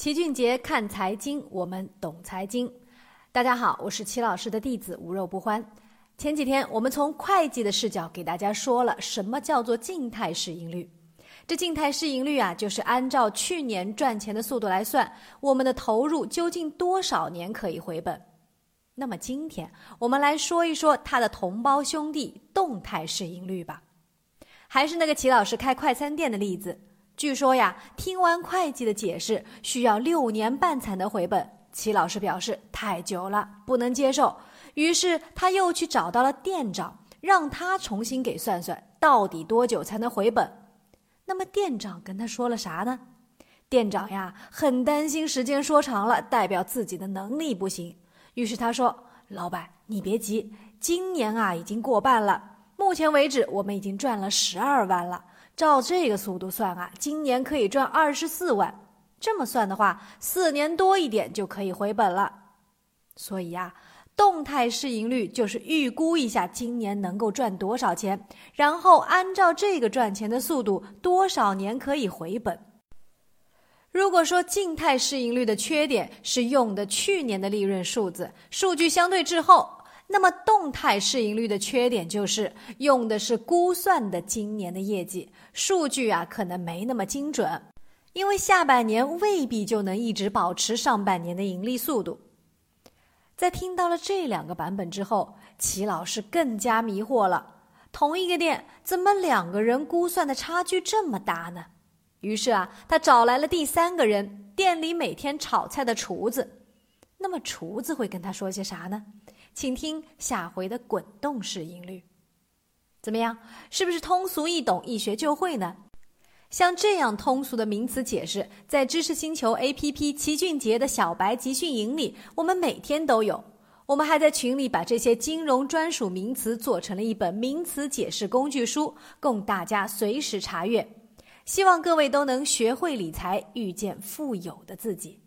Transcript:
齐俊杰看财经，我们懂财经。大家好，我是齐老师的弟子无肉不欢。前几天我们从会计的视角给大家说了什么叫做静态市盈率。这静态市盈率啊，就是按照去年赚钱的速度来算，我们的投入究竟多少年可以回本。那么今天我们来说一说他的同胞兄弟动态市盈率吧。还是那个齐老师开快餐店的例子。据说呀，听完会计的解释，需要六年半才能回本。齐老师表示太久了，不能接受。于是他又去找到了店长，让他重新给算算，到底多久才能回本。那么店长跟他说了啥呢？店长呀，很担心时间说长了，代表自己的能力不行。于是他说：“老板，你别急，今年啊已经过半了，目前为止我们已经赚了十二万了。”照这个速度算啊，今年可以赚二十四万。这么算的话，四年多一点就可以回本了。所以呀，动态市盈率就是预估一下今年能够赚多少钱，然后按照这个赚钱的速度，多少年可以回本。如果说静态市盈率的缺点是用的去年的利润数字，数据相对滞后。那么动态市盈率的缺点就是用的是估算的今年的业绩数据啊，可能没那么精准，因为下半年未必就能一直保持上半年的盈利速度。在听到了这两个版本之后，齐老师更加迷惑了：同一个店，怎么两个人估算的差距这么大呢？于是啊，他找来了第三个人，店里每天炒菜的厨子。那么厨子会跟他说些啥呢？请听下回的滚动式音律，怎么样？是不是通俗易懂、一学就会呢？像这样通俗的名词解释，在知识星球 APP 齐俊杰的小白集训营里，我们每天都有。我们还在群里把这些金融专属名词做成了一本名词解释工具书，供大家随时查阅。希望各位都能学会理财，遇见富有的自己。